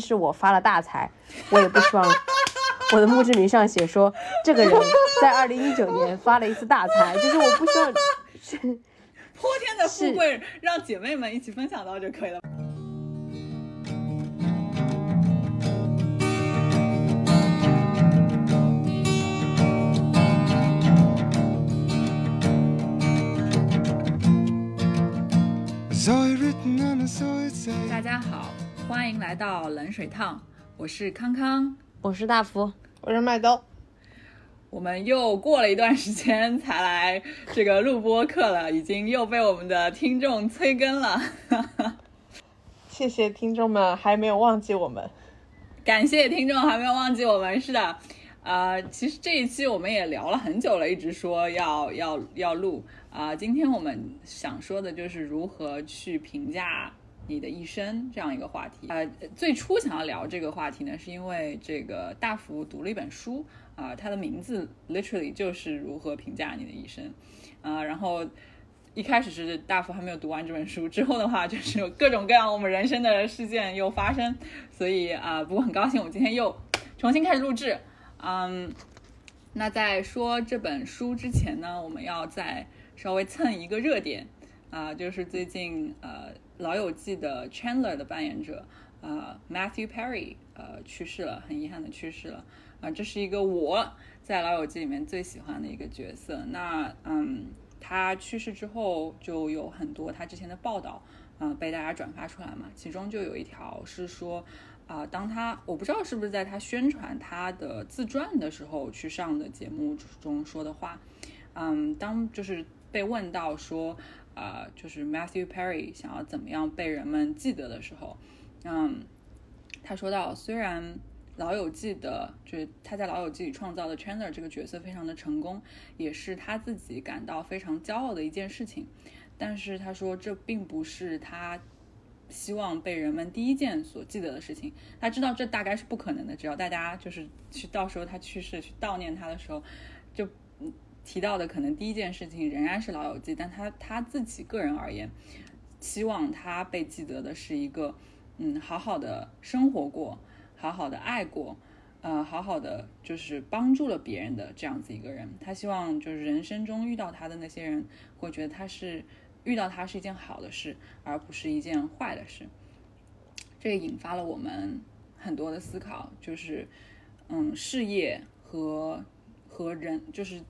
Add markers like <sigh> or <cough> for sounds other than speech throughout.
是我发了大财，我也不希望我的墓志铭上写说这个人在二零一九年发了一次大财，就是我不希望是泼天的富贵让姐妹们一起分享到就可以了。大家好，欢迎来到冷水烫，我是康康，我是大福，我是麦兜。我们又过了一段时间才来这个录播课了，已经又被我们的听众催更了。<laughs> 谢谢听众们还没有忘记我们，感谢听众还没有忘记我们。是的，呃，其实这一期我们也聊了很久了，一直说要要要录。啊，今天我们想说的就是如何去评价你的一生这样一个话题。呃，最初想要聊这个话题呢，是因为这个大福读了一本书，啊，它的名字 literally 就是如何评价你的一生。啊，然后一开始是大福还没有读完这本书，之后的话就是有各种各样我们人生的事件又发生，所以啊，不过很高兴我们今天又重新开始录制。嗯，那在说这本书之前呢，我们要再稍微蹭一个热点啊，就是最近呃《老友记》的 Chandler 的扮演者啊 Matthew Perry 呃去世了，很遗憾的去世了啊，这是一个我在《老友记》里面最喜欢的一个角色。那嗯，他去世之后就有很多他之前的报道啊被大家转发出来嘛，其中就有一条是说啊，当他我不知道是不是在他宣传他的自传的时候去上的节目中说的话，嗯，当就是。被问到说，啊，就是 Matthew Perry 想要怎么样被人们记得的时候，嗯，他说到，虽然老友记的，就是他在老友记里创造的 Chandler 这个角色非常的成功，也是他自己感到非常骄傲的一件事情，但是他说这并不是他希望被人们第一件所记得的事情。他知道这大概是不可能的，只要大家就是去到时候他去世去悼念他的时候，就。提到的可能第一件事情仍然是老友记，但他他自己个人而言，希望他被记得的是一个，嗯，好好的生活过，好好的爱过，呃，好好的就是帮助了别人的这样子一个人。他希望就是人生中遇到他的那些人会觉得他是遇到他是一件好的事，而不是一件坏的事。这也引发了我们很多的思考，就是嗯，事业和和人就是。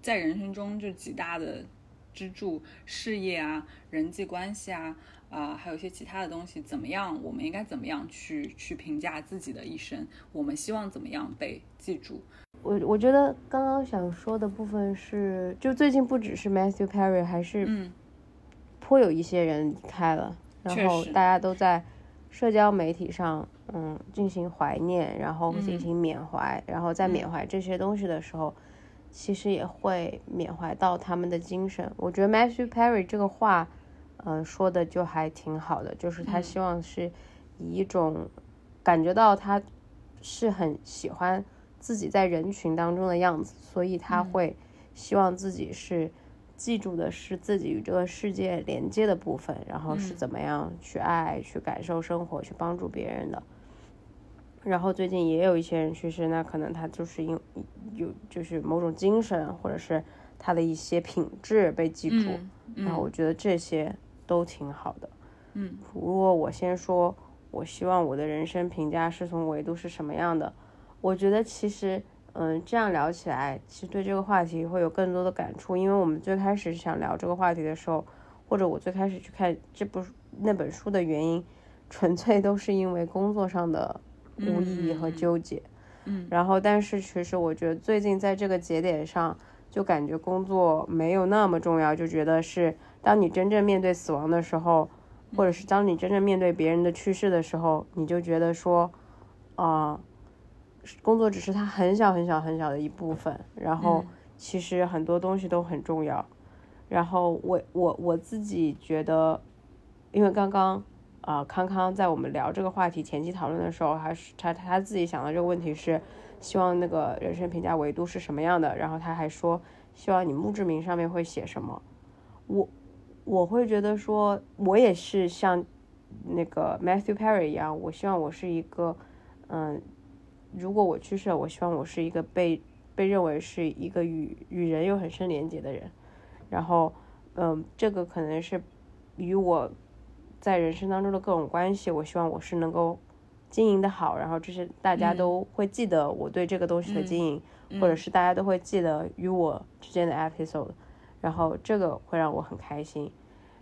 在人生中就几大的支柱，事业啊，人际关系啊，啊，还有一些其他的东西，怎么样？我们应该怎么样去去评价自己的一生？我们希望怎么样被记住？我我觉得刚刚想说的部分是，就最近不只是 Matthew Perry，还是嗯，颇有一些人离开了，然后大家都在社交媒体上嗯进行怀念，然后进行缅怀，然后在缅怀这些东西的时候。其实也会缅怀到他们的精神。我觉得 Matthew Perry 这个话，嗯，说的就还挺好的，就是他希望是以一种感觉到他是很喜欢自己在人群当中的样子，所以他会希望自己是记住的是自己与这个世界连接的部分，然后是怎么样去爱、去感受生活、去帮助别人的。然后最近也有一些人去世，那可能他就是因有就是某种精神，或者是他的一些品质被记住。然后我觉得这些都挺好的。嗯，如果我先说，我希望我的人生评价是从维度是什么样的？我觉得其实，嗯，这样聊起来，其实对这个话题会有更多的感触。因为我们最开始想聊这个话题的时候，或者我最开始去看这部那本书的原因，纯粹都是因为工作上的。无意义和纠结，嗯，然后但是其实我觉得最近在这个节点上，就感觉工作没有那么重要，就觉得是当你真正面对死亡的时候，或者是当你真正面对别人的去世的时候，你就觉得说，啊，工作只是它很小很小很小的一部分，然后其实很多东西都很重要，然后我我我自己觉得，因为刚刚。啊，康康在我们聊这个话题前期讨论的时候，还是他他自己想的这个问题是，希望那个人生评价维度是什么样的？然后他还说，希望你墓志铭上面会写什么？我我会觉得说，我也是像那个 Matthew Perry 一样，我希望我是一个，嗯，如果我去世了，我希望我是一个被被认为是一个与与人有很深连接的人。然后，嗯，这个可能是与我在人生当中的各种关系，我希望我是能够经营的好，然后这些大家都会记得我对这个东西的经营，或者是大家都会记得与我之间的 episode，然后这个会让我很开心。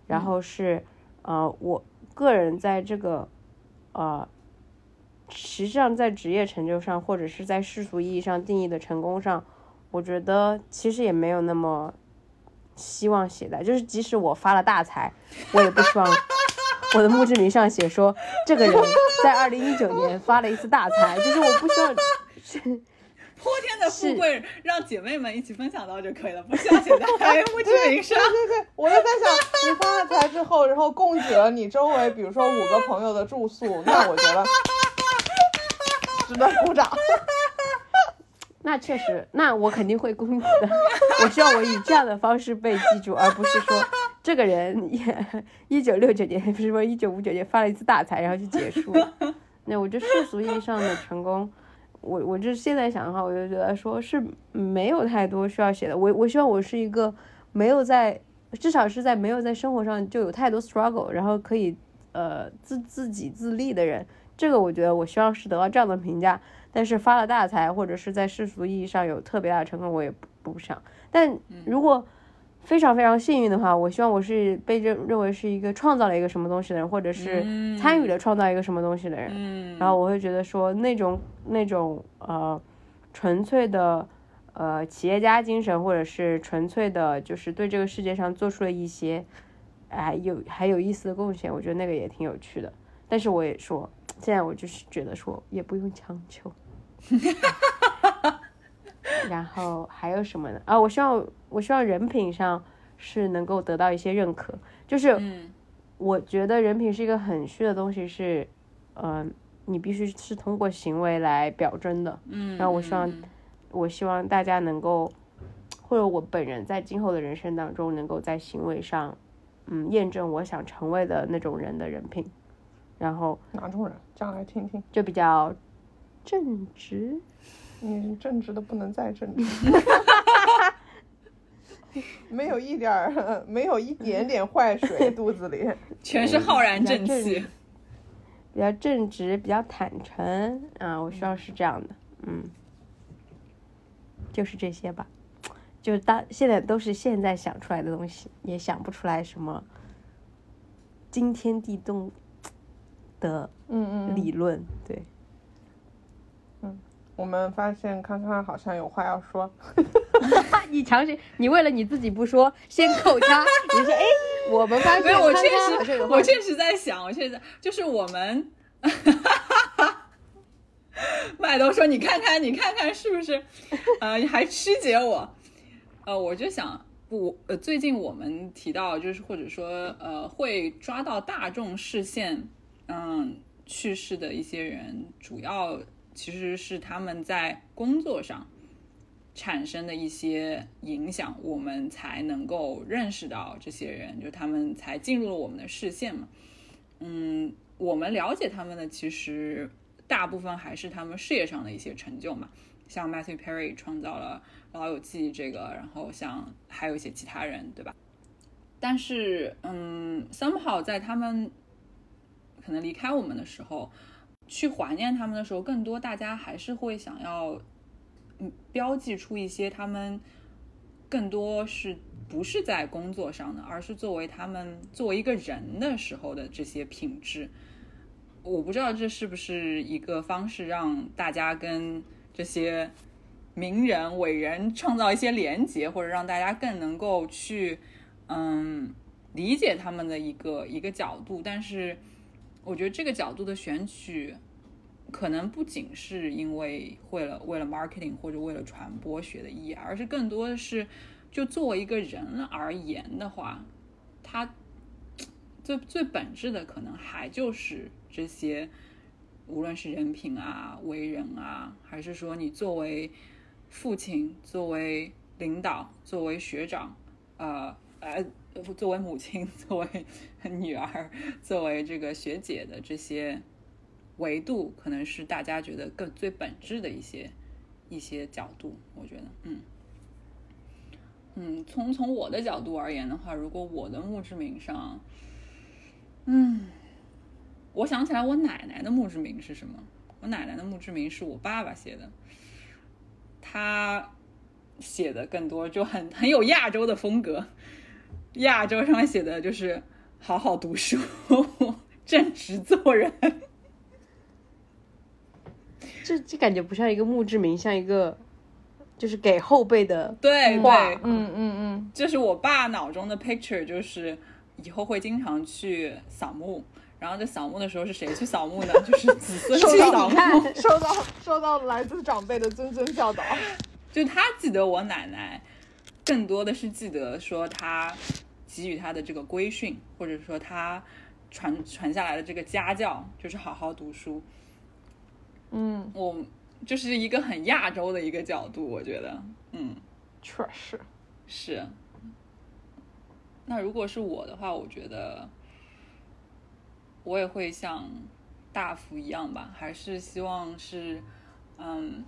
然后是，呃，我个人在这个，呃，实际上在职业成就上，或者是在世俗意义上定义的成功上，我觉得其实也没有那么。希望写的，就是即使我发了大财，我也不希望我的墓志铭上写说这个人在二零一九年发了一次大财，就是我不希望 <laughs> 泼天的富贵让姐妹们一起分享到就可以了，不需要写在 <laughs> 墓志铭上。对对对，我就在想，你发了财之后，然后供给了你周围，比如说五个朋友的住宿，那我觉得 <laughs> 值得鼓掌。那确实，那我肯定会攻击的。我希望我以这样的方式被记住，而不是说这个人也一九六九年不是说一九五九年发了一次大财，然后就结束了。那我觉得世俗意义上的成功，我我这现在想的话，我就觉得说是没有太多需要写的。我我希望我是一个没有在，至少是在没有在生活上就有太多 struggle，然后可以呃自自己自立的人。这个我觉得我希望是得到这样的评价。但是发了大财，或者是在世俗意义上有特别大的成功，我也不不想。但如果非常非常幸运的话，我希望我是被认认为是一个创造了一个什么东西的人，或者是参与了创造一个什么东西的人。然后我会觉得说那种那种呃纯粹的呃企业家精神，或者是纯粹的，就是对这个世界上做出了一些哎有还有意思的贡献，我觉得那个也挺有趣的。但是我也说，现在我就是觉得说也不用强求。<laughs> 然后还有什么呢？啊，我希望我希望人品上是能够得到一些认可。就是，我觉得人品是一个很虚的东西，是，嗯，你必须是通过行为来表征的。嗯。然后我希望，我希望大家能够，或者我本人在今后的人生当中，能够在行为上，嗯，验证我想成为的那种人的人品。然后哪种人？讲来听听。就比较。正直，你正直的不能再正直，<laughs> <laughs> 没有一点儿，<laughs> 没有一点点坏水，肚子里。全是浩然正气，比较正直，比较坦诚啊，我希望是这样的，嗯，就是这些吧，就当现在都是现在想出来的东西，也想不出来什么惊天地动的嗯嗯。理论，对。我们发现康康好像有话要说，<laughs> 你强行，你为了你自己不说，先扣他。<laughs> 你说，哎，我们发现我确实，我确实在想，我确实就是我们，<laughs> 麦兜说，你看看，你看看是不是？呃，还曲解我。呃，我就想，我呃，最近我们提到，就是或者说，呃，会抓到大众视线，嗯，去世的一些人，主要。其实是他们在工作上产生的一些影响，我们才能够认识到这些人，就他们才进入了我们的视线嘛。嗯，我们了解他们的，其实大部分还是他们事业上的一些成就嘛。像 Matthew Perry 创造了《老友记》这个，然后像还有一些其他人，对吧？但是，嗯，somehow 在他们可能离开我们的时候。去怀念他们的时候，更多大家还是会想要，嗯，标记出一些他们更多是不是在工作上的，而是作为他们作为一个人的时候的这些品质。我不知道这是不是一个方式，让大家跟这些名人伟人创造一些连结，或者让大家更能够去嗯理解他们的一个一个角度，但是。我觉得这个角度的选取，可能不仅是因为为了为了 marketing 或者为了传播学的意义，而是更多的是，就作为一个人而言的话，他最最本质的可能还就是这些，无论是人品啊、为人啊，还是说你作为父亲、作为领导、作为学长，呃，呃，作为母亲，<laughs> 作为女儿，作为这个学姐的这些维度，可能是大家觉得更最本质的一些一些角度。我觉得，嗯嗯，从从我的角度而言的话，如果我的墓志铭上，嗯，我想起来我奶奶的墓志铭是什么？我奶奶的墓志铭是我爸爸写的，他写的更多就很很有亚洲的风格。亚洲上面写的就是好好读书，<laughs> 正直做人。这这感觉不像一个墓志铭，像一个就是给后辈的对对，嗯嗯嗯，这是我爸脑中的 picture，就是以后会经常去扫墓。然后在扫墓的时候是谁去扫墓呢？<laughs> 就是子孙去扫墓，受到受到来自长辈的谆谆教导。<laughs> 就他记得我奶奶，更多的是记得说他给予他的这个规训，或者说他传传下来的这个家教，就是好好读书。嗯，我就是一个很亚洲的一个角度，我觉得，嗯，确实是。那如果是我的话，我觉得。我也会像大福一样吧，还是希望是，嗯，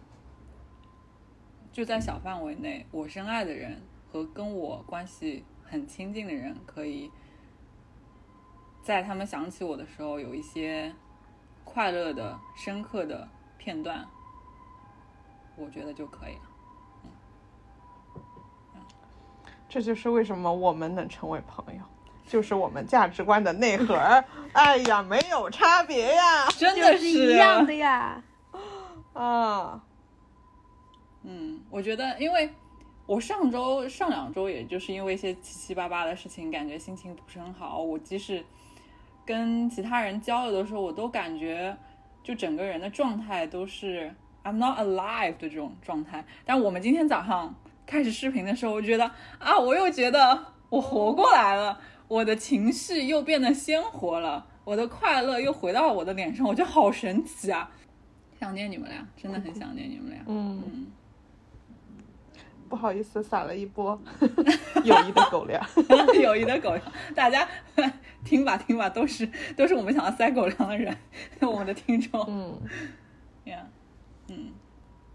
就在小范围内，我深爱的人和跟我关系很亲近的人，可以在他们想起我的时候，有一些快乐的、深刻的片段，我觉得就可以了。这就是为什么我们能成为朋友。就是我们价值观的内核，哎呀，没有差别呀，真的是一样的呀，<laughs> 啊，嗯，我觉得，因为我上周、上两周，也就是因为一些七七八八的事情，感觉心情不是很好。我即使跟其他人交流的时候，我都感觉就整个人的状态都是 I'm not alive 的这种状态。但我们今天早上开始视频的时候，我觉得啊，我又觉得我活过来了。我的情绪又变得鲜活了，我的快乐又回到了我的脸上，我觉得好神奇啊！想念你们俩，真的很想念你们俩。嗯，不好意思，撒了一波友谊的狗粮，<laughs> 友谊的狗粮，大家 <laughs> 听吧听吧，都是都是我们想要塞狗粮的人，我们的听众。嗯，呀，嗯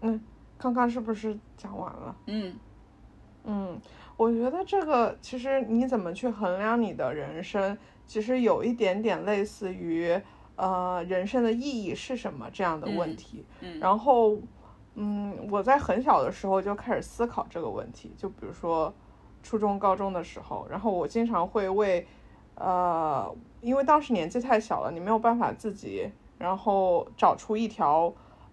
嗯，刚刚是不是讲完了？嗯嗯。我觉得这个其实你怎么去衡量你的人生，其实有一点点类似于，呃，人生的意义是什么这样的问题。嗯，然后，嗯，我在很小的时候就开始思考这个问题，就比如说初中、高中的时候，然后我经常会为，呃，因为当时年纪太小了，你没有办法自己，然后找出一条。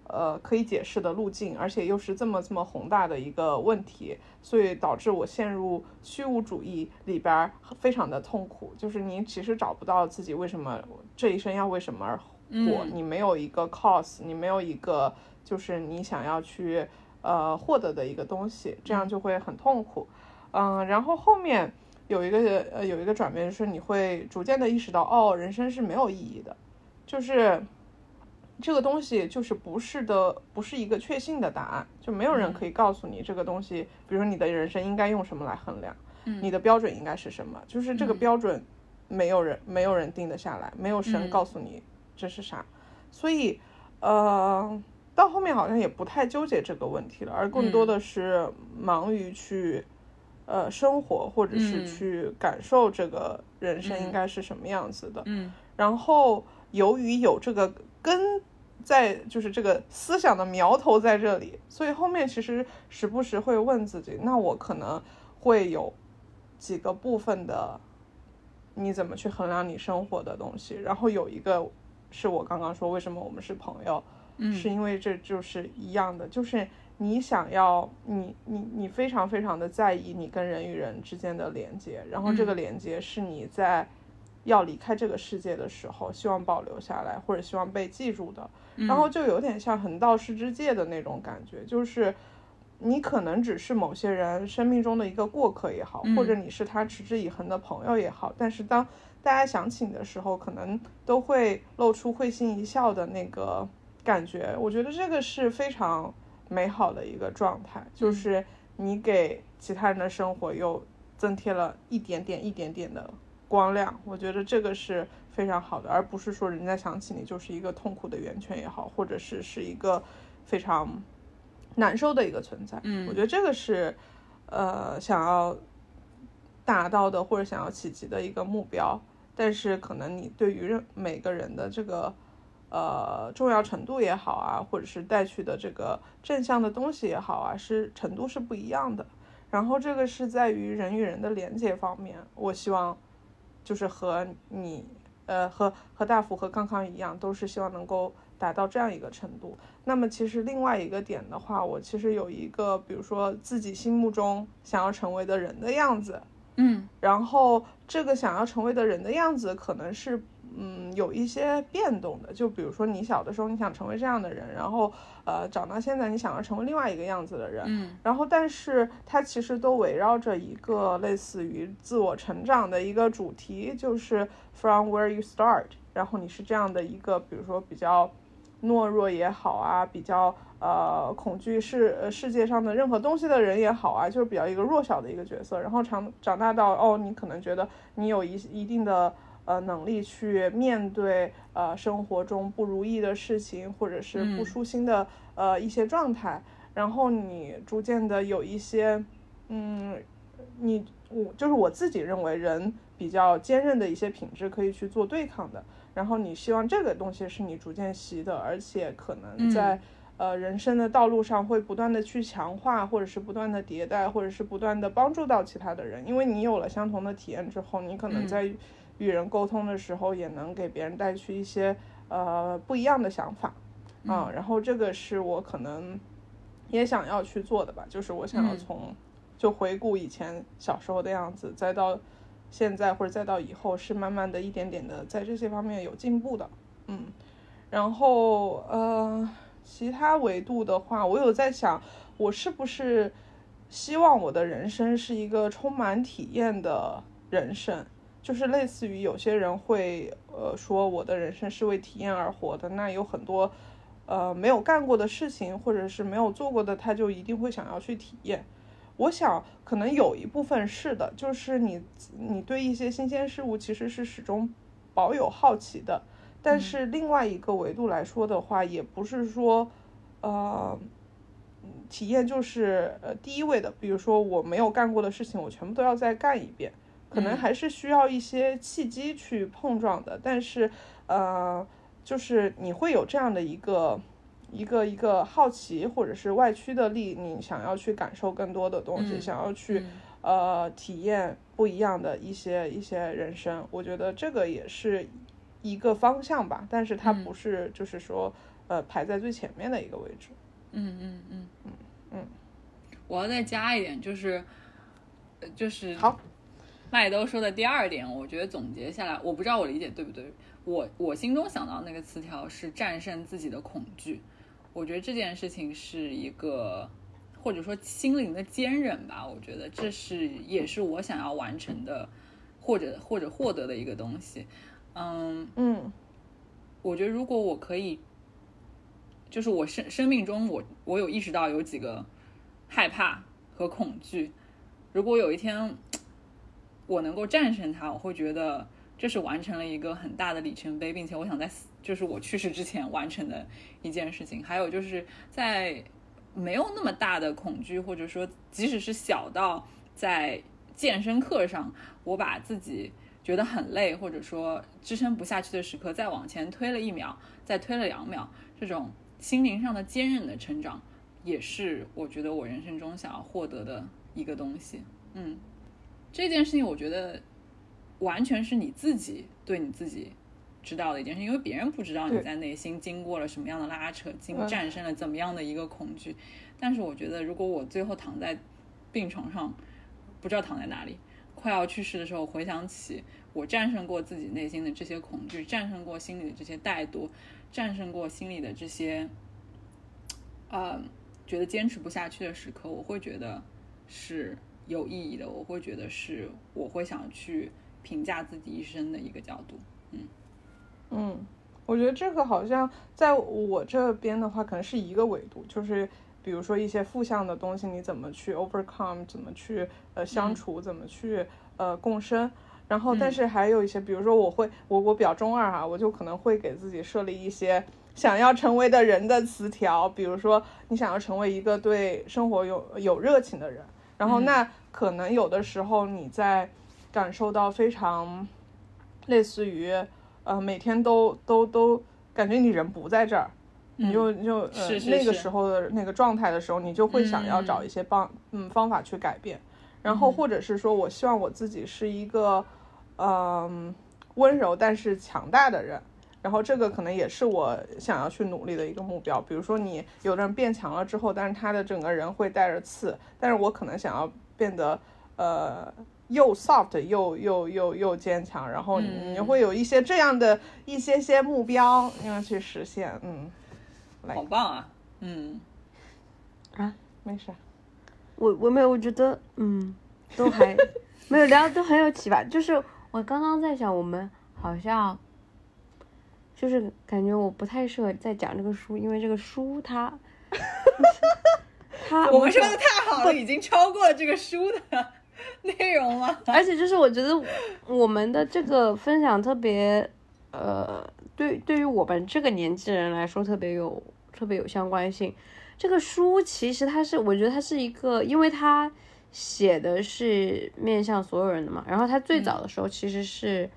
呃，可以解释的路径，而且又是这么这么宏大的一个问题，所以导致我陷入虚无主义里边，非常的痛苦。就是你其实找不到自己为什么这一生要为什么而活，你没有一个 cause，你没有一个就是你想要去呃获得的一个东西，这样就会很痛苦。嗯，然后后面有一个呃有一个转变，就是你会逐渐的意识到，哦，人生是没有意义的，就是。这个东西就是不是的，不是一个确信的答案，就没有人可以告诉你这个东西。比如说你的人生应该用什么来衡量，你的标准应该是什么？就是这个标准，没有人没有人定得下来，没有神告诉你这是啥。所以，呃，到后面好像也不太纠结这个问题了，而更多的是忙于去，呃，生活或者是去感受这个人生应该是什么样子的。嗯，然后由于有这个。根在就是这个思想的苗头在这里，所以后面其实时不时会问自己，那我可能会有几个部分的，你怎么去衡量你生活的东西？然后有一个是我刚刚说为什么我们是朋友，嗯，是因为这就是一样的，就是你想要你你你非常非常的在意你跟人与人之间的连接，然后这个连接是你在。要离开这个世界的时候，希望保留下来，或者希望被记住的，然后就有点像横道世之介的那种感觉，就是你可能只是某些人生命中的一个过客也好，或者你是他持之以恒的朋友也好，但是当大家想起你的时候，可能都会露出会心一笑的那个感觉。我觉得这个是非常美好的一个状态，就是你给其他人的生活又增添了一点点、一点点的光亮。我觉得这个是非常好的，而不是说人家想起你就是一个痛苦的源泉也好，或者是是一个非常难受的一个存在。嗯，我觉得这个是呃想要达到的或者想要企及的一个目标。但是可能你对于任每个人的这个呃重要程度也好啊，或者是带去的这个正向的东西也好啊，是程度是不一样的。然后这个是在于人与人的连接方面，我希望就是和你呃和和大福和康康一样，都是希望能够达到这样一个程度。那么其实另外一个点的话，我其实有一个，比如说自己心目中想要成为的人的样子。嗯，然后这个想要成为的人的样子，可能是嗯有一些变动的。就比如说你小的时候你想成为这样的人，然后呃长到现在你想要成为另外一个样子的人，嗯，然后但是它其实都围绕着一个类似于自我成长的一个主题，就是 from where you start。然后你是这样的一个，比如说比较懦弱也好啊，比较。呃，恐惧世呃世界上的任何东西的人也好啊，就是比较一个弱小的一个角色。然后长长大到哦，你可能觉得你有一一定的呃能力去面对呃生活中不如意的事情，或者是不舒心的呃一些状态。然后你逐渐的有一些嗯，你我就是我自己认为人比较坚韧的一些品质可以去做对抗的。然后你希望这个东西是你逐渐习的，而且可能在。呃，人生的道路上会不断的去强化，或者是不断的迭代，或者是不断的帮助到其他的人。因为你有了相同的体验之后，你可能在与人沟通的时候，也能给别人带去一些呃不一样的想法啊。然后这个是我可能也想要去做的吧，就是我想要从就回顾以前小时候的样子，再到现在或者再到以后，是慢慢的一点点的在这些方面有进步的。嗯，然后呃。其他维度的话，我有在想，我是不是希望我的人生是一个充满体验的人生？就是类似于有些人会呃说我的人生是为体验而活的，那有很多呃没有干过的事情或者是没有做过的，他就一定会想要去体验。我想可能有一部分是的，就是你你对一些新鲜事物其实是始终保有好奇的。但是另外一个维度来说的话，也不是说，呃，体验就是呃第一位的。比如说我没有干过的事情，我全部都要再干一遍，可能还是需要一些契机去碰撞的。但是，呃，就是你会有这样的一个一个一个好奇或者是外驱的力，你想要去感受更多的东西，想要去呃体验不一样的一些一些人生。我觉得这个也是。一个方向吧，但是它不是，就是说，呃，排在最前面的一个位置。嗯嗯嗯嗯嗯。我要再加一点，就是，就是好，麦兜说的第二点，我觉得总结下来，我不知道我理解对不对。我我心中想到那个词条是战胜自己的恐惧。我觉得这件事情是一个，或者说心灵的坚韧吧。我觉得这是也是我想要完成的，或者 <laughs> 或者获得的一个东西。嗯嗯，我觉得如果我可以，就是我生生命中我我有意识到有几个害怕和恐惧，如果有一天我能够战胜它，我会觉得这是完成了一个很大的里程碑，并且我想在就是我去世之前完成的一件事情。还有就是在没有那么大的恐惧，或者说即使是小到在健身课上，我把自己。觉得很累，或者说支撑不下去的时刻，再往前推了一秒，再推了两秒，这种心灵上的坚韧的成长，也是我觉得我人生中想要获得的一个东西。嗯，这件事情我觉得完全是你自己对你自己知道的一件事，因为别人不知道你在内心经过了什么样的拉扯，经战胜了怎么样的一个恐惧。但是我觉得，如果我最后躺在病床上，不知道躺在哪里。快要去世的时候，回想起我战胜过自己内心的这些恐惧，战胜过心里的这些怠惰，战胜过心里的这些，呃，觉得坚持不下去的时刻，我会觉得是有意义的。我会觉得是我会想去评价自己一生的一个角度。嗯嗯，我觉得这个好像在我这边的话，可能是一个维度，就是。比如说一些负向的东西，你怎么去 overcome，怎么去呃相处，怎么去呃共生。然后，但是还有一些，比如说我会，我我比较中二哈，我就可能会给自己设立一些想要成为的人的词条，比如说你想要成为一个对生活有有热情的人，然后那可能有的时候你在感受到非常类似于呃每天都都都感觉你人不在这儿，你就就呃那个时候的那个状态的时候，你就会想要找一些帮嗯方法去改变，然后或者是说我希望我自己是一个。嗯，温柔但是强大的人，然后这个可能也是我想要去努力的一个目标。比如说，你有的人变强了之后，但是他的整个人会带着刺，但是我可能想要变得呃又 soft 又又又又坚强，然后你会有一些这样的一些些目标要去实现。嗯，好棒啊！嗯，啊，没事，我我没有，我觉得嗯，都还 <laughs> 没有聊，都很有启发，就是。我刚刚在想，我们好像就是感觉我不太适合再讲这个书，因为这个书它，<laughs> 它我们说的太好了，已经超过了这个书的 <laughs> 内容了。<laughs> 而且就是我觉得我们的这个分享特别，呃，对，对于我们这个年纪人来说特别有特别有相关性。这个书其实它是，我觉得它是一个，因为它。写的是面向所有人的嘛，然后它最早的时候其实是，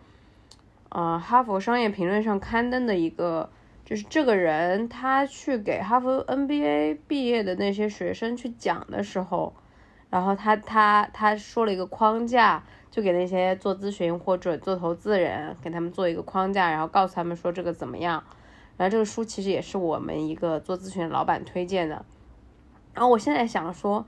呃，哈佛商业评论上刊登的一个，就是这个人他去给哈佛 NBA 毕业的那些学生去讲的时候，然后他他他说了一个框架，就给那些做咨询或者做投资人给他们做一个框架，然后告诉他们说这个怎么样，然后这个书其实也是我们一个做咨询的老板推荐的，然后我现在想说。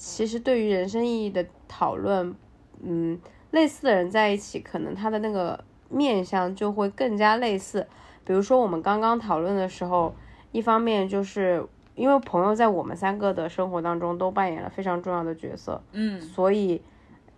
其实对于人生意义的讨论，嗯，类似的人在一起，可能他的那个面相就会更加类似。比如说我们刚刚讨论的时候，一方面就是因为朋友在我们三个的生活当中都扮演了非常重要的角色，嗯，所以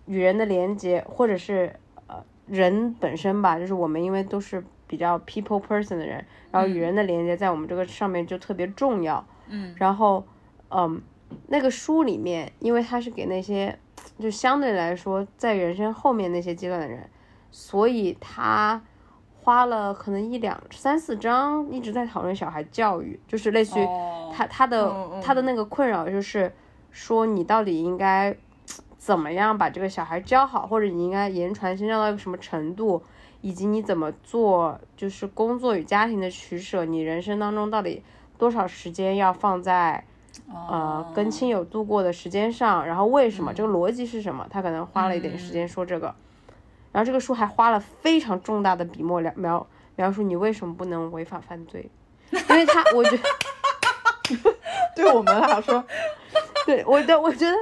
与人的连接，或者是呃人本身吧，就是我们因为都是比较 people person 的人，然后与人的连接在我们这个上面就特别重要，嗯，然后嗯。那个书里面，因为它是给那些 <tsk> 就相对来说在人生后面那些阶段的人，所以他花了可能一两三四章一直在讨论小孩教育，就是类似于他他的他的那个困扰就是说你到底应该怎么样把这个小孩教好，或者你应该言传身教到一个什么程度，以及你怎么做就是工作与家庭的取舍，你人生当中到底多少时间要放在。呃，跟亲友度过的时间上，然后为什么？这个逻辑是什么？他可能花了一点时间说这个，然后这个书还花了非常重大的笔墨描描描述你为什么不能违法犯罪，因为他我觉得 <laughs> 对我们来说，对我的我觉得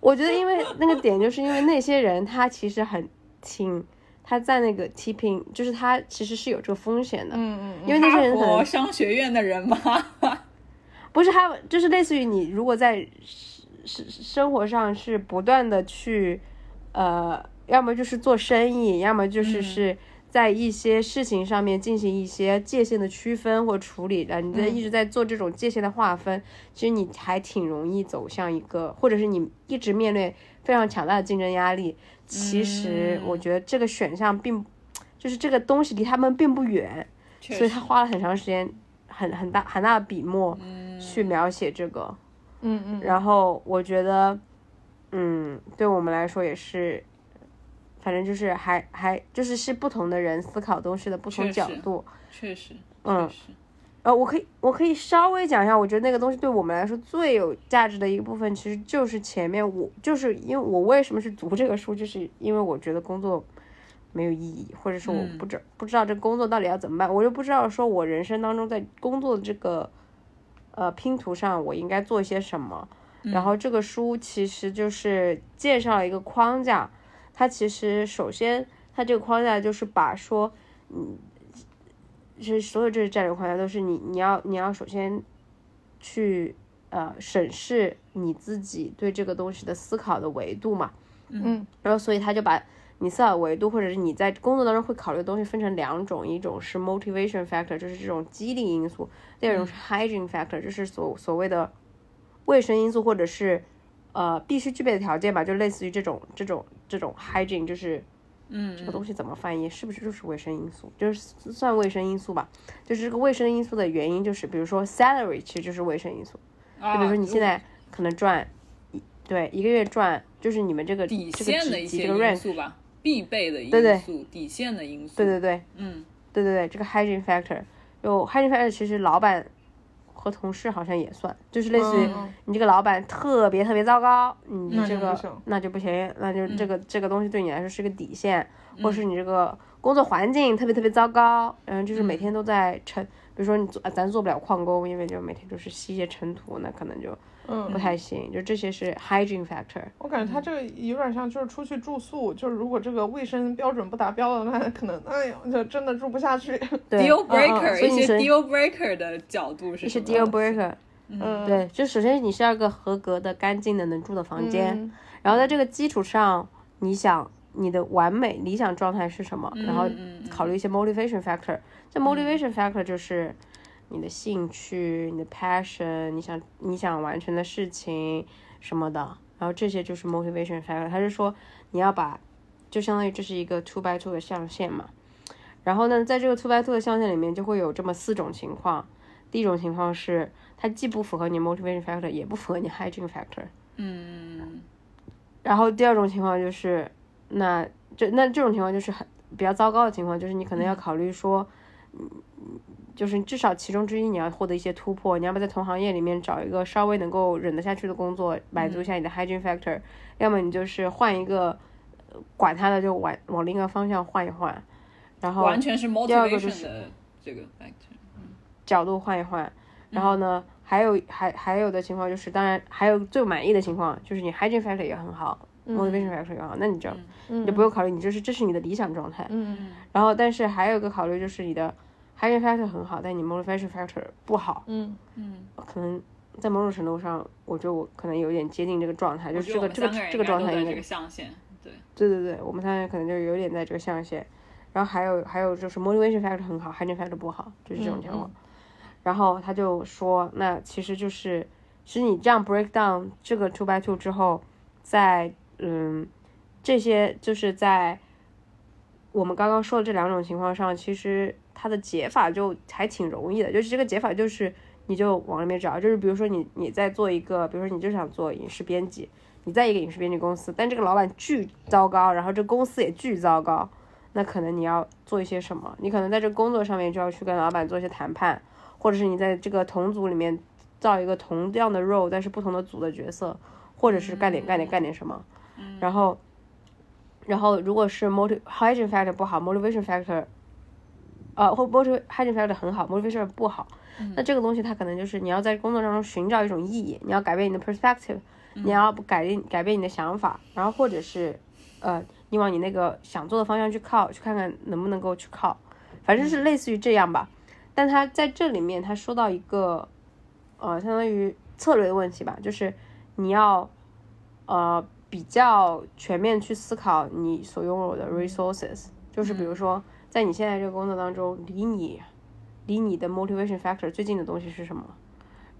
我觉得因为那个点就是因为那些人他其实很挺他在那个 tipping，就是他其实是有这个风险的，嗯嗯，因为那些人很商学院的人嘛。<laughs> 不是他，就是类似于你，如果在生生活上是不断的去，呃，要么就是做生意，要么就是是在一些事情上面进行一些界限的区分或处理的，你在一直在做这种界限的划分，其实你还挺容易走向一个，或者是你一直面对非常强大的竞争压力。其实我觉得这个选项并，就是这个东西离他们并不远，所以他花了很长时间。很很大很大的笔墨去描写这个，嗯嗯，然后我觉得，嗯，对我们来说也是，反正就是还还就是是不同的人思考东西的不同角度，确实，嗯，呃，我可以我可以稍微讲一下，我觉得那个东西对我们来说最有价值的一个部分，其实就是前面我就是因为我为什么是读这个书，就是因为我觉得工作。没有意义，或者说我不知不知道这工作到底要怎么办，我就不知道说我人生当中在工作的这个呃拼图上我应该做些什么。然后这个书其实就是介绍了一个框架，它其实首先它这个框架就是把说，嗯，是所有这些战略框架都是你你要你要首先去呃审视你自己对这个东西的思考的维度嘛，嗯，然后所以他就把。你思考维度，或者是你在工作当中会考虑的东西，分成两种，一种是 motivation factor，就是这种激励因素；，第二种是 hygiene factor，就是所所谓的卫生因素或者是呃必须具备的条件吧，就类似于这种这种这种 hygiene，就是嗯这个东西怎么翻译？是不是就是卫生因素？就是算卫生因素吧。就是这个卫生因素的原因，就是比如说 salary 其实就是卫生因素。啊，就比如说你现在可能赚一对一个月赚，就是你们这个底这个线的一些这个因素吧，必备的因对对素，底线的因素。对对对嗯对对对，这个 hygiene factor，有 hygiene factor，其实老板和同事好像也算，就是类似于你这个老板特别特别糟糕，你这个那就不行，那就这个、这个东西对你来说是个底线，嗯。或是你这个工作环境特别特别糟糕，嗯，就是每天都在尘，比如说你做咱做不了矿工，因为就每天都是吸一些尘土，那可能就嗯不太行，就这些是 hygiene factor。我感觉他这个有点像，就是出去住宿，就是如果这个卫生标准不达标的，那可能，哎呦，就真的住不下去。对，deal breaker，一些所以你是 deal breaker 的角度是一些 deal breaker，嗯，对，就首先你是要个合格的、干净的、能住的房间，嗯然后在这个基础上，你想你的完美理想状态是什么？然后考虑一些 motivation factor。这 motivation factor 就是你的兴趣、你的 passion，你想你想完成的事情什么的。然后这些就是 motivation factor。他是说你要把，就相当于这是一个 two by two 的象限嘛。然后呢，在这个 two by two 的象限里面，就会有这么四种情况。第一种情况是，它既不符合你 motivation factor，也不符合你 hygiene factor。嗯然后第二种情况就是，那这那这种情况就是很比较糟糕的情况，就是你可能要考虑说，嗯，就是至少其中之一你要获得一些突破，你要么在同行业里面找一个稍微能够忍得下去的工作，满足一下你的 hygiene factor，、要么你就是换一个，呃管他的就往往另一个方向换一换，然后完全是第二个就 motivation 是的这个 factor。角度换一换，然后呢，还有还还有的情况就是，当然还有最满意的情况就是你 hygiene factor 也很好、m o t i v a t i o n factor 也很好，那你就、你就不用考虑，你就是这是你的理想状态。嗯。然后，但是还有一个考虑就是你的 hygiene factor 很好，但你 motivation factor 不好，嗯嗯可能在某种程度上，我觉得我可能有点接近这个状态，就是这个这个这个状态应该在这个象限。对，对对对，我们三个人可能就有点在这个象限，然后还有还有就是 motivation factor 很好，hygiene factor 不好，就是这种情况。然后他就说，那其实就是，其实你这样 break down 这个 two by two 之后，在嗯这些就是在我们刚刚说的这两种情况上，其实它的解法就还挺容易的，就是这个解法就是你就往里面找，就是比如说你你在做一个，比如说你就想做影视编辑，你在一个影视编辑公司，但这个老板巨糟糕，然后这公司也巨糟糕，那可能你要做一些什么？你可能在这个工作上面就要去跟老板做一些谈判，或者是你在这个同组里面造一个同样的 role，但是不同的组的角色，或者是干点干点干点什么，然后。然后，如果是 motiv hygiene factor 不好，motivation factor，呃，或 motiv hygiene factor 很好，motivation 不好，那这个东西它可能就是你要在工作当中寻找一种意义，你要改变你的 perspective，、你要改变改变你的想法，然后或者是，呃，你往你那个想做的方向去靠，去看看能不能够去靠，反正是类似于这样吧。但他在这里面他说到一个，呃，相当于策略的问题吧，就是你要，呃。比较全面去思考你所拥有的 resources，就是比如说，在你现在这个工作当中，离你离你的 motivation factor 最近的东西是什么？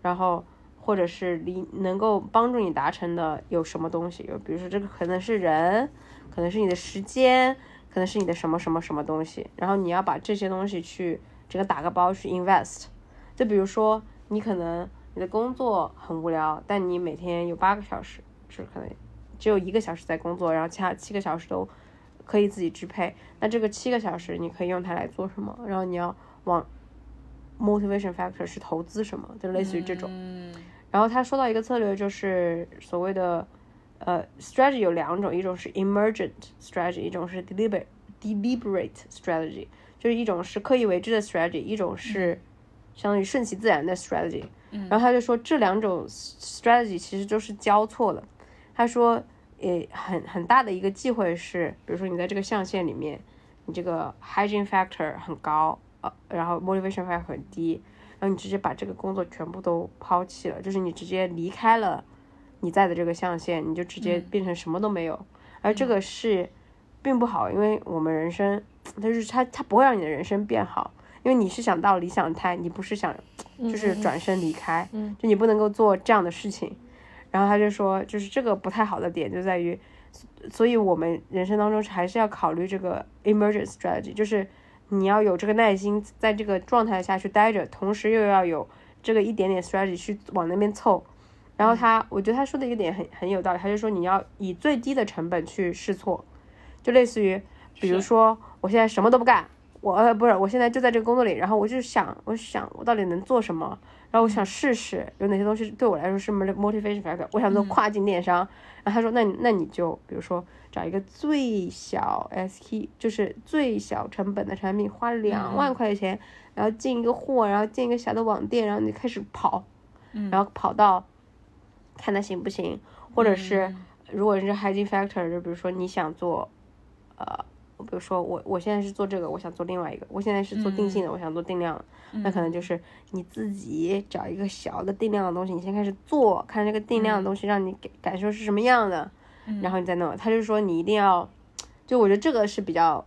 然后或者是离能够帮助你达成的有什么东西？有比如说这个可能是人，可能是你的时间，可能是你的什么什么什么东西。然后你要把这些东西去整个打个包去 invest。就比如说你可能你的工作很无聊，但你每天有八个小时，是可能。只有一个小时在工作，然后其他七个小时都可以自己支配。那这个七个小时你可以用它来做什么？然后你要往 motivation factor 是投资什么？就类似于这种。然后他说到一个策略，就是所谓的呃 strategy 有两种，一种是 emergent strategy，一种是 deliberate deliberate strategy，就是一种是刻意为之的 strategy，一种是相当于顺其自然的 strategy。然后他就说这两种 strategy 其实都是交错的。他说，呃，很很大的一个忌讳是，比如说你在这个象限里面，你这个 hygiene factor 很高，呃，然后 motivation factor 很低，然后你直接把这个工作全部都抛弃了，就是你直接离开了你在的这个象限，你就直接变成什么都没有，而这个是并不好，因为我们人生，就是它它不会让你的人生变好，因为你是想到理想态，你不是想就是转身离开，就你不能够做这样的事情。然后他就说，就是这个不太好的点就在于，所以我们人生当中还是要考虑这个 emergence strategy，就是你要有这个耐心，在这个状态下去待着，同时又要有这个一点点 strategy 去往那边凑。然后他，我觉得他说的一个点很很有道理，他就说你要以最低的成本去试错，就类似于，比如说我现在什么都不干，我呃不是，我现在就在这个工作里，然后我就想，我想我到底能做什么，然后我想试试有哪些东西对我来说是 motivation factor，我想做跨境电商，然后他说那那你就比如说找一个最小 S K，就是最小成本的产品，花两万块钱，然后进一个货，然后建一个小的网店，然后你开始跑，然后跑到。看它行不行，或者是如果是 hygiene factor，就比如说你想做，呃，比如说我我现在是做这个，我想做另外一个，我现在是做定性的，我想做定量的，那可能就是你自己找一个小的定量的东西，你先开始做，看这个定量的东西让你感感受是什么样的，然后你再弄。他就说你一定要，就我觉得这个是比较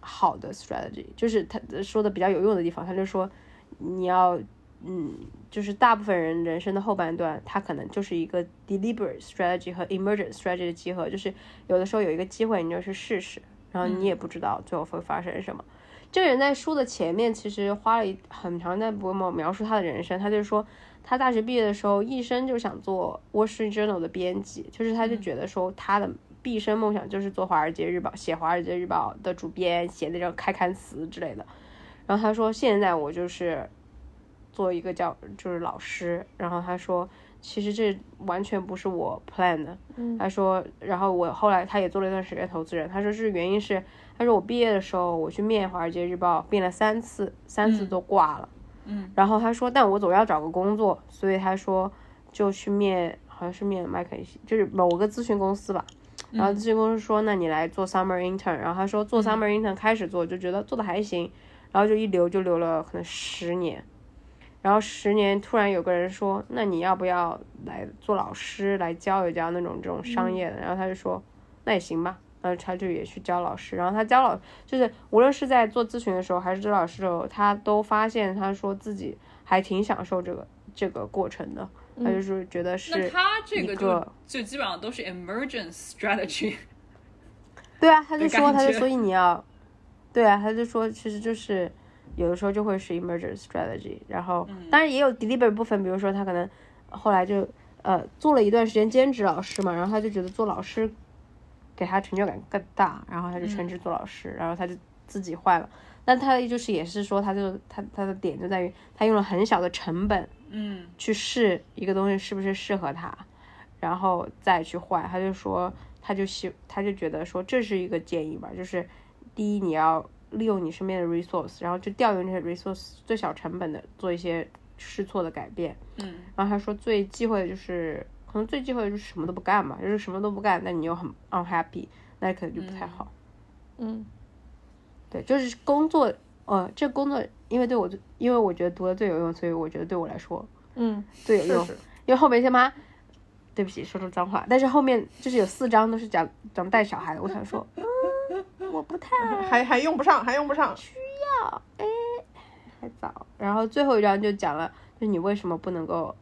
好的 strategy，就是他说的比较有用的地方，他就说你要。嗯，就是大部分人人生的后半段，他可能就是一个 deliberate strategy 和 emergent strategy 的集合，就是有的时候有一个机会，你就去试试，然后你也不知道最后会发生什么。这个人在书的前面其实花了一很长一段不描描述他的人生，他就说他大学毕业的时候一生就想做 Wall Street Journal 的编辑，就是他就觉得说他的毕生梦想就是做华尔街日报，写华尔街日报的主编，写那种开刊词之类的。然后他说现在我就是。做一个叫就是老师，然后他说，其实这完全不是我 plan 的。他说，然后我后来他也做了一段时间投资人。他说是原因是，他说我毕业的时候我去面华尔街日报，面了三次，三次都挂了。嗯。然后他说，但我总要找个工作，所以他说就去面，好像是面麦肯锡，就是某个咨询公司吧。然后咨询公司说，那你来做 summer intern。然后他说做 summer intern 开始做就觉得做的还行，然后就一留就留了可能十年。然后十年突然有个人说，那你要不要来做老师，来教一教那种这种商业的？然后他就说，那也行吧。然后他就也去教老师。然后他教老，就是无论是在做咨询的时候，还是做老师的时候，他都发现他说自己还挺享受这个这个过程的。他就是觉得是。那他这个就就基本上都是 emergence strategy。对啊，他就说，他就所以你要，对啊，他就说，其实就是。有的时候就会是 emergent strategy，然后当然也有 deliberate 部分，比如说他可能后来就呃做了一段时间兼职老师嘛，然后他就觉得做老师给他成就感更大，然后他就全职做老师，然后他就自己换了。但他就是也是说，他就他他的点就在于他用了很小的成本，嗯，去试一个东西是不是适合他，然后再去换。他就说他就希他就觉得说这是一个建议吧，就是第一你要。利用你身边的 resource，然后就调用这些 resource，最小成本的做一些试错的改变。嗯，然后他说最忌讳的就是，可能最忌讳的就是什么都不干嘛，就是什么都不干，那你又很 unhappy，那可能就不太好。嗯，对，就是工作，呃，这工作因为对我，因为我觉得读的最有用，所以我觉得对我来说，嗯，最有用。因为后面先妈，对不起，说出脏话，但是后面就是有四章都是讲讲带小孩的，我想说。我不太还还用不上，还用不上，需要哎，还早。然后最后一章就讲了，就你为什么不能够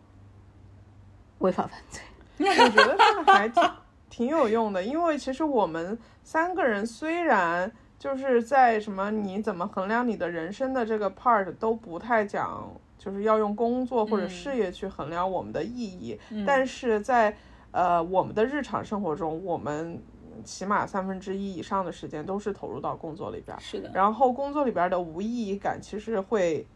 违法犯罪？<laughs> 我觉得这个还挺挺有用的，因为其实我们三个人虽然就是在什么你怎么衡量你的人生的这个 part 都不太讲，就是要用工作或者事业去衡量我们的意义，但是在呃我们的日常生活中，我们。起码三分之一以上的时间都是投入到工作里边，是的。然后工作里边的无意义感其实会，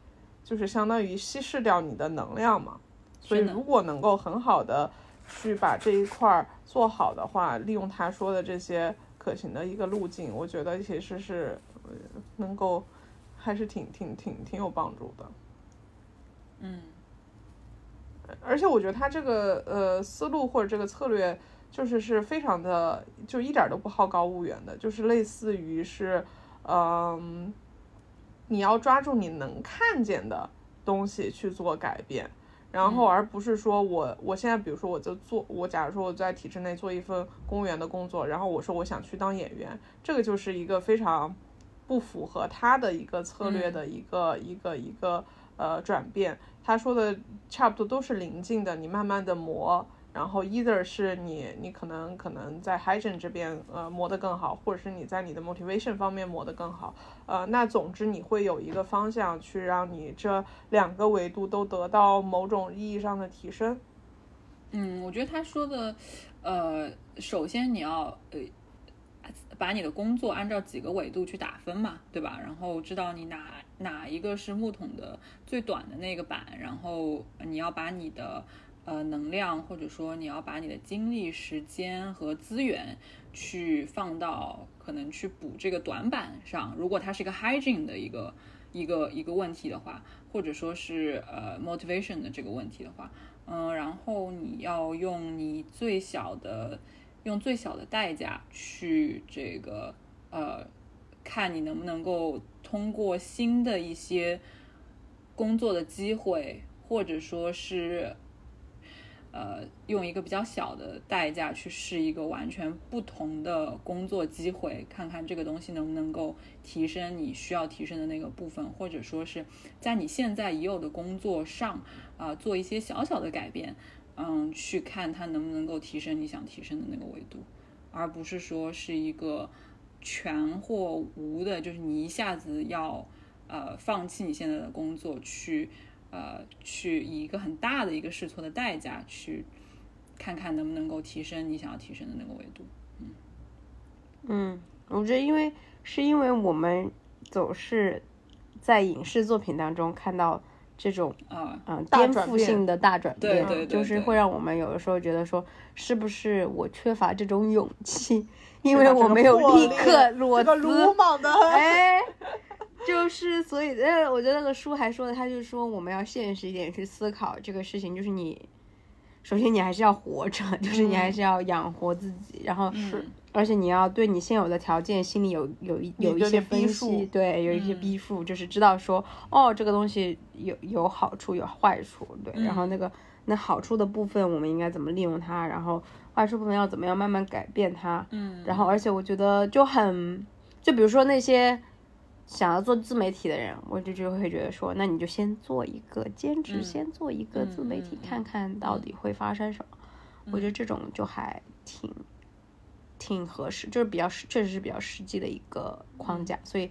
就是相当于稀释掉你的能量嘛。所以如果能够很好的去把这一块做好的话，利用他说的这些可行的一个路径，我觉得其实是能够还是挺挺挺挺有帮助的。嗯。而且我觉得他这个呃思路或者这个策略。就是是非常的，就一点都不好高骛远的，就是类似于是，嗯，你要抓住你能看见的东西去做改变，然后而不是说我我现在比如说我就做，我假如说我在体制内做一份公务员的工作，然后我说我想去当演员，这个就是一个非常不符合他的一个策略的一个一个一个。呃转变。他说的差不多都是临近的，你慢慢的磨。然后，either 是你，你可能可能在 hygiene 这边，呃，磨得更好，或者是你在你的 motivation 方面磨得更好，呃，那总之你会有一个方向去让你这两个维度都得到某种意义上的提升。嗯，我觉得他说的，呃，首先你要呃把你的工作按照几个维度去打分嘛，对吧？然后知道你哪哪一个是木桶的最短的那个板，然后你要把你的。呃，能量或者说你要把你的精力、时间和资源去放到可能去补这个短板上。如果它是一个 hygiene 的一个一个一个问题的话，或者说是呃 motivation 的这个问题的话，嗯，然后你要用你最小的用最小的代价去这个呃看你能不能够通过新的一些工作的机会，或者说是。呃，用一个比较小的代价去试一个完全不同的工作机会，看看这个东西能不能够提升你需要提升的那个部分，或者说是在你现在已有的工作上啊做一些小小的改变，嗯，去看它能不能够提升你想提升的那个维度，而不是说是一个全或无的，就是你一下子要呃放弃你现在的工作去。呃，去以一个很大的一个试错的代价，去看看能不能够提升你想要提升的那个维度。嗯，嗯，我觉得因为是因为我们总是在影视作品当中看到这种啊嗯颠覆性的大转变，对对对，就是会让我们有的时候觉得说，是不是我缺乏这种勇气，<laughs> 因为我没有立刻裸辞，鲁莽的哎。就是，所以，呃，我觉得那个书还说的，他就是说，我们要现实一点去思考这个事情。就是你，首先你还是要活着，就是你还是要养活自己，然后是，而且你要对你现有的条件心里有有一有一些分析，对，有一些逼数，就是知道说，哦，这个东西有有好处有坏处，对，然后那个那好处的部分我们应该怎么利用它，然后坏处部分要怎么样慢慢改变它，嗯，然后而且我觉得就很，就比如说那些。想要做自媒体的人，我就就会觉得说，那你就先做一个兼职，先做一个自媒体，看看到底会发生什么。我觉得这种就还挺挺合适，就是比较实确实是比较实际的一个框架。所以，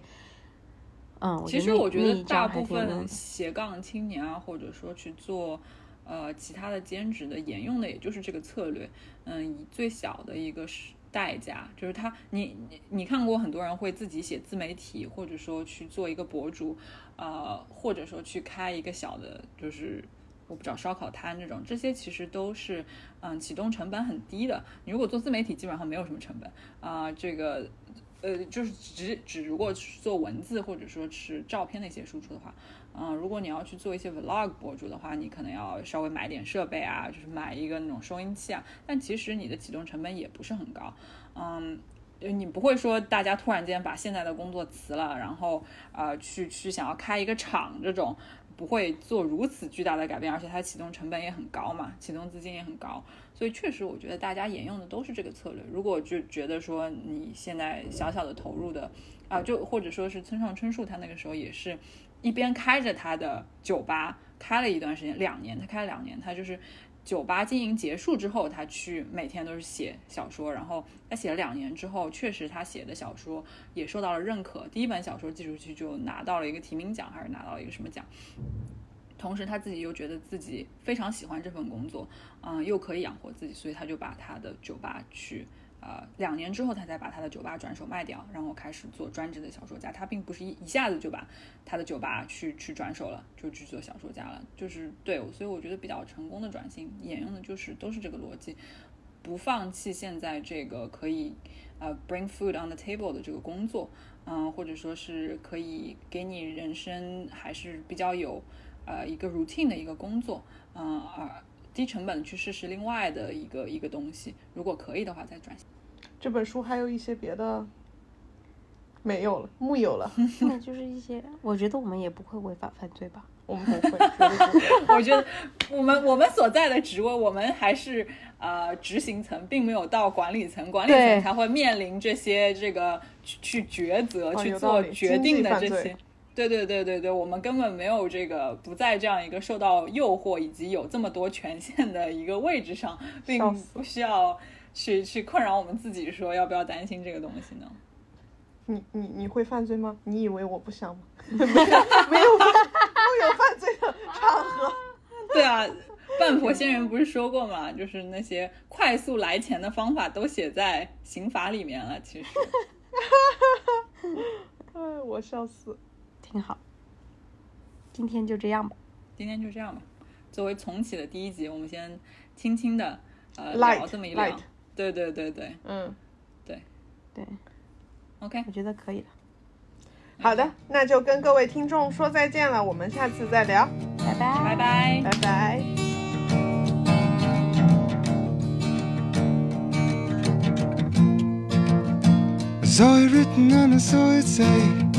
嗯，其实我觉得大部分斜杠青年啊，或者说去做呃其他的兼职的，沿用的也就是这个策略。嗯，以最小的一个是。代价就是他，你你你看过很多人会自己写自媒体，或者说去做一个博主，呃，或者说去开一个小的，就是我不知道烧烤摊这种，这些其实都是嗯启动成本很低的。你如果做自媒体，基本上没有什么成本啊，这个呃就是只只如果做文字或者说是照片的一些输出的话。嗯，如果你要去做一些 vlog 博主的话，你可能要稍微买点设备啊，就是买一个那种收音器啊。但其实你的启动成本也不是很高。嗯，你不会说大家突然间把现在的工作辞了，然后呃去去想要开一个厂这种，不会做如此巨大的改变，而且它启动成本也很高嘛，启动资金也很高。所以确实，我觉得大家沿用的都是这个策略。如果就觉得说你现在小小的投入的啊，就或者说是村上春树他那个时候也是。一边开着他的酒吧，开了一段时间，两年，他开了两年，他就是酒吧经营结束之后，他去每天都是写小说，然后他写了两年之后，确实他写的小说也受到了认可，第一本小说寄出去就拿到了一个提名奖，还是拿到了一个什么奖，同时他自己又觉得自己非常喜欢这份工作，嗯，又可以养活自己，所以他就把他的酒吧去。呃，两年之后，他才把他的酒吧转手卖掉，然后开始做专职的小说家。他并不是一一下子就把他的酒吧去去转手了，就去做小说家了。就是对，所以我觉得比较成功的转型，沿用的就是都是这个逻辑，不放弃现在这个可以呃 bring food on the table 的这个工作，嗯，或者说是可以给你人生还是比较有呃一个 routine 的一个工作，嗯，而低成本去试试另外的一个一个东西，如果可以的话再转型。这本书还有一些别的，没有了，木有了。<laughs> 那就是一些，我觉得我们也不会违法犯罪吧？我们不会。<laughs> 我觉得我们我们所在的职位，我们还是呃执行层，并没有到管理层，管理层才会面临这些这个去抉择、去做决定的这些。对对对对对，我们根本没有这个不在这样一个受到诱惑以及有这么多权限的一个位置上，并不需要去去困扰我们自己，说要不要担心这个东西呢？你你你会犯罪吗？你以为我不想吗？<laughs> 没有没有不有犯罪的场合。<laughs> 对啊，半佛仙人不是说过吗？就是那些快速来钱的方法都写在刑法里面了。其实，<laughs> 哎，我笑死。挺好，今天就这样吧。今天就这样吧。作为重启的第一集，我们先轻轻的呃聊这么一聊。对对对对，嗯，对对。OK，我觉得可以了。好的，那就跟各位听众说再见了，我们下次再聊，拜拜拜拜拜拜。Saw it written and I saw it say